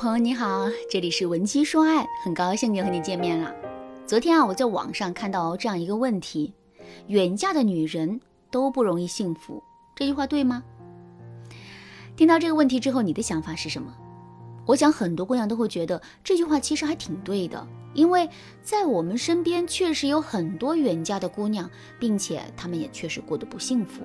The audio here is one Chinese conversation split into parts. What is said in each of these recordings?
朋友你好，这里是文姬说爱，很高兴又和你见面了。昨天啊，我在网上看到这样一个问题：远嫁的女人都不容易幸福，这句话对吗？听到这个问题之后，你的想法是什么？我想很多姑娘都会觉得这句话其实还挺对的，因为在我们身边确实有很多远嫁的姑娘，并且她们也确实过得不幸福。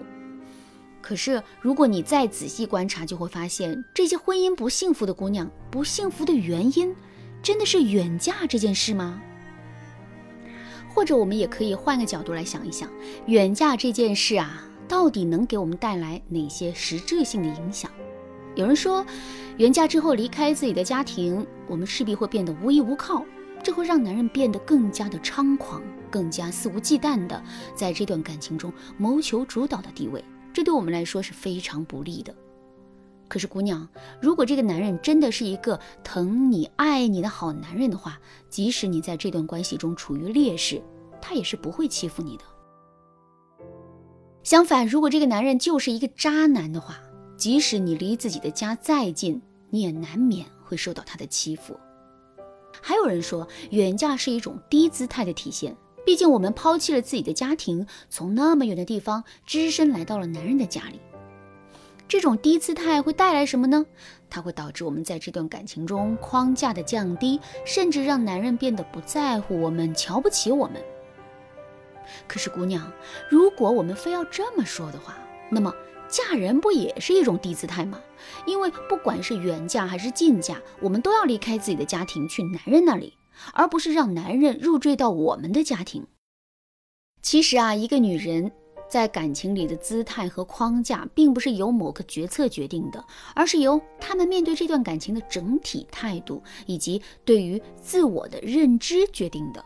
可是，如果你再仔细观察，就会发现这些婚姻不幸福的姑娘，不幸福的原因，真的是远嫁这件事吗？或者，我们也可以换个角度来想一想，远嫁这件事啊，到底能给我们带来哪些实质性的影响？有人说，远嫁之后离开自己的家庭，我们势必会变得无依无靠，这会让男人变得更加的猖狂，更加肆无忌惮的在这段感情中谋求主导的地位。这对我们来说是非常不利的。可是，姑娘，如果这个男人真的是一个疼你、爱你的好男人的话，即使你在这段关系中处于劣势，他也是不会欺负你的。相反，如果这个男人就是一个渣男的话，即使你离自己的家再近，你也难免会受到他的欺负。还有人说，远嫁是一种低姿态的体现。毕竟我们抛弃了自己的家庭，从那么远的地方只身来到了男人的家里，这种低姿态会带来什么呢？它会导致我们在这段感情中框架的降低，甚至让男人变得不在乎我们，瞧不起我们。可是姑娘，如果我们非要这么说的话，那么嫁人不也是一种低姿态吗？因为不管是远嫁还是近嫁，我们都要离开自己的家庭去男人那里。而不是让男人入赘到我们的家庭。其实啊，一个女人在感情里的姿态和框架，并不是由某个决策决定的，而是由他们面对这段感情的整体态度以及对于自我的认知决定的。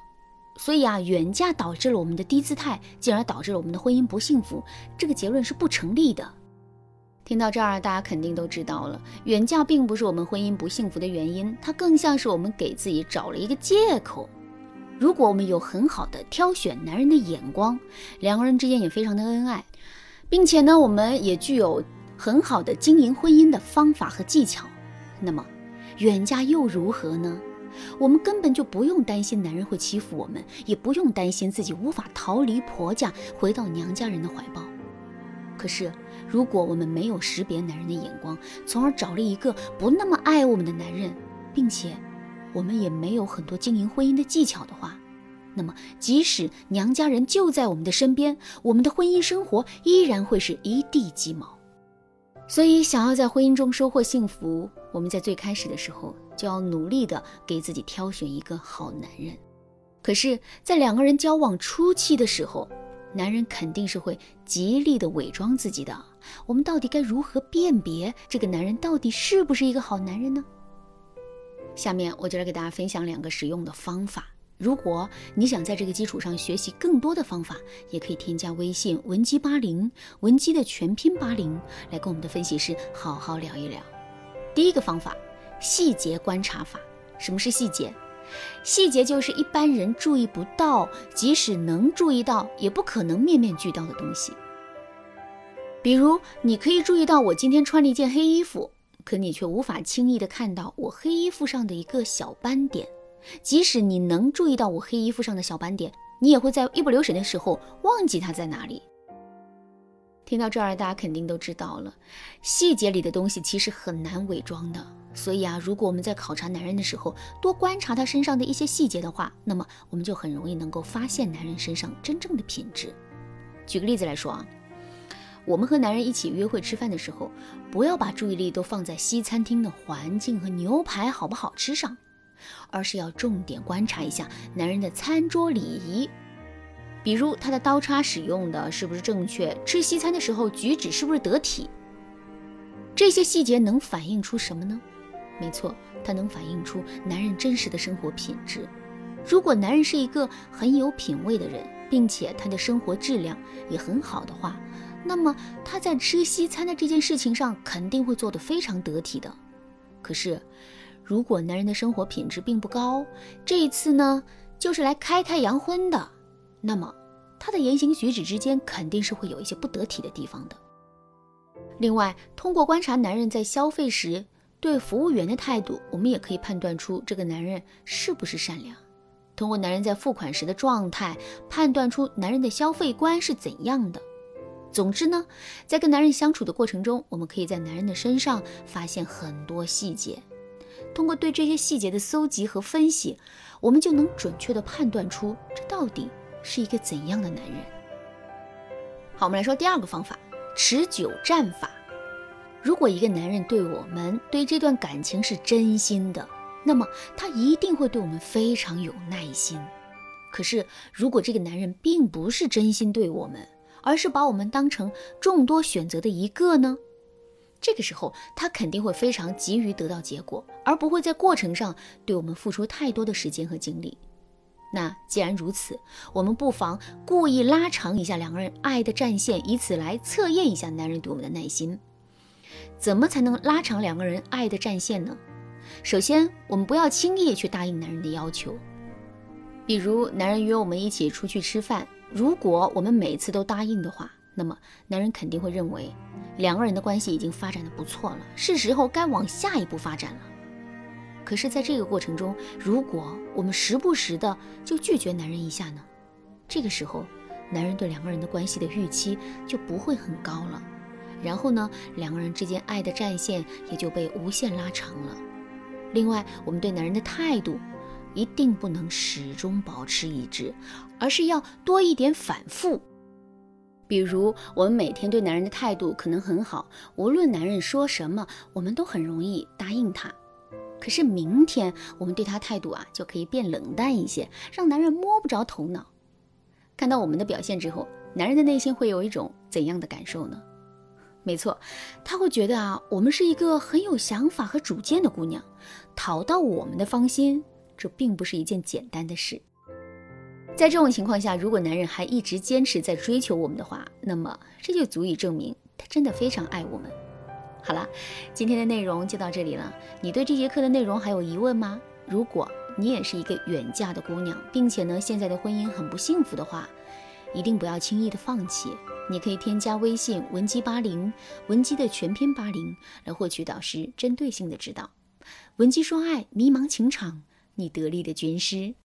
所以啊，远嫁导致了我们的低姿态，进而导致了我们的婚姻不幸福，这个结论是不成立的。听到这儿，大家肯定都知道了，远嫁并不是我们婚姻不幸福的原因，它更像是我们给自己找了一个借口。如果我们有很好的挑选男人的眼光，两个人之间也非常的恩爱，并且呢，我们也具有很好的经营婚姻的方法和技巧，那么远嫁又如何呢？我们根本就不用担心男人会欺负我们，也不用担心自己无法逃离婆家，回到娘家人的怀抱。可是，如果我们没有识别男人的眼光，从而找了一个不那么爱我们的男人，并且我们也没有很多经营婚姻的技巧的话，那么即使娘家人就在我们的身边，我们的婚姻生活依然会是一地鸡毛。所以，想要在婚姻中收获幸福，我们在最开始的时候就要努力的给自己挑选一个好男人。可是，在两个人交往初期的时候，男人肯定是会极力的伪装自己的，我们到底该如何辨别这个男人到底是不是一个好男人呢？下面我就来给大家分享两个实用的方法。如果你想在这个基础上学习更多的方法，也可以添加微信文姬八零，文姬的全拼八零，来跟我们的分析师好好聊一聊。第一个方法，细节观察法。什么是细节？细节就是一般人注意不到，即使能注意到，也不可能面面俱到的东西。比如，你可以注意到我今天穿了一件黑衣服，可你却无法轻易的看到我黑衣服上的一个小斑点。即使你能注意到我黑衣服上的小斑点，你也会在一不留神的时候忘记它在哪里。听到这儿，大家肯定都知道了，细节里的东西其实很难伪装的。所以啊，如果我们在考察男人的时候多观察他身上的一些细节的话，那么我们就很容易能够发现男人身上真正的品质。举个例子来说啊，我们和男人一起约会吃饭的时候，不要把注意力都放在西餐厅的环境和牛排好不好吃上，而是要重点观察一下男人的餐桌礼仪，比如他的刀叉使用的是不是正确，吃西餐的时候举止是不是得体。这些细节能反映出什么呢？没错，它能反映出男人真实的生活品质。如果男人是一个很有品位的人，并且他的生活质量也很好的话，那么他在吃西餐的这件事情上肯定会做得非常得体的。可是，如果男人的生活品质并不高，这一次呢就是来开开洋荤的，那么他的言行举止之间肯定是会有一些不得体的地方的。另外，通过观察男人在消费时对服务员的态度，我们也可以判断出这个男人是不是善良。通过男人在付款时的状态，判断出男人的消费观是怎样的。总之呢，在跟男人相处的过程中，我们可以在男人的身上发现很多细节。通过对这些细节的搜集和分析，我们就能准确地判断出这到底是一个怎样的男人。好，我们来说第二个方法——持久战法。如果一个男人对我们、对这段感情是真心的，那么他一定会对我们非常有耐心。可是，如果这个男人并不是真心对我们，而是把我们当成众多选择的一个呢？这个时候，他肯定会非常急于得到结果，而不会在过程上对我们付出太多的时间和精力。那既然如此，我们不妨故意拉长一下两个人爱的战线，以此来测验一下男人对我们的耐心。怎么才能拉长两个人爱的战线呢？首先，我们不要轻易去答应男人的要求。比如，男人约我们一起出去吃饭，如果我们每次都答应的话，那么男人肯定会认为两个人的关系已经发展的不错了，是时候该往下一步发展了。可是，在这个过程中，如果我们时不时的就拒绝男人一下呢？这个时候，男人对两个人的关系的预期就不会很高了。然后呢，两个人之间爱的战线也就被无限拉长了。另外，我们对男人的态度一定不能始终保持一致，而是要多一点反复。比如，我们每天对男人的态度可能很好，无论男人说什么，我们都很容易答应他。可是明天我们对他态度啊，就可以变冷淡一些，让男人摸不着头脑。看到我们的表现之后，男人的内心会有一种怎样的感受呢？没错，他会觉得啊，我们是一个很有想法和主见的姑娘，讨到我们的芳心，这并不是一件简单的事。在这种情况下，如果男人还一直坚持在追求我们的话，那么这就足以证明他真的非常爱我们。好了，今天的内容就到这里了。你对这节课的内容还有疑问吗？如果你也是一个远嫁的姑娘，并且呢，现在的婚姻很不幸福的话，一定不要轻易的放弃。你可以添加微信文姬八零，文姬的全拼八零，来获取导师针对性的指导。文姬说爱，迷茫情场，你得力的军师。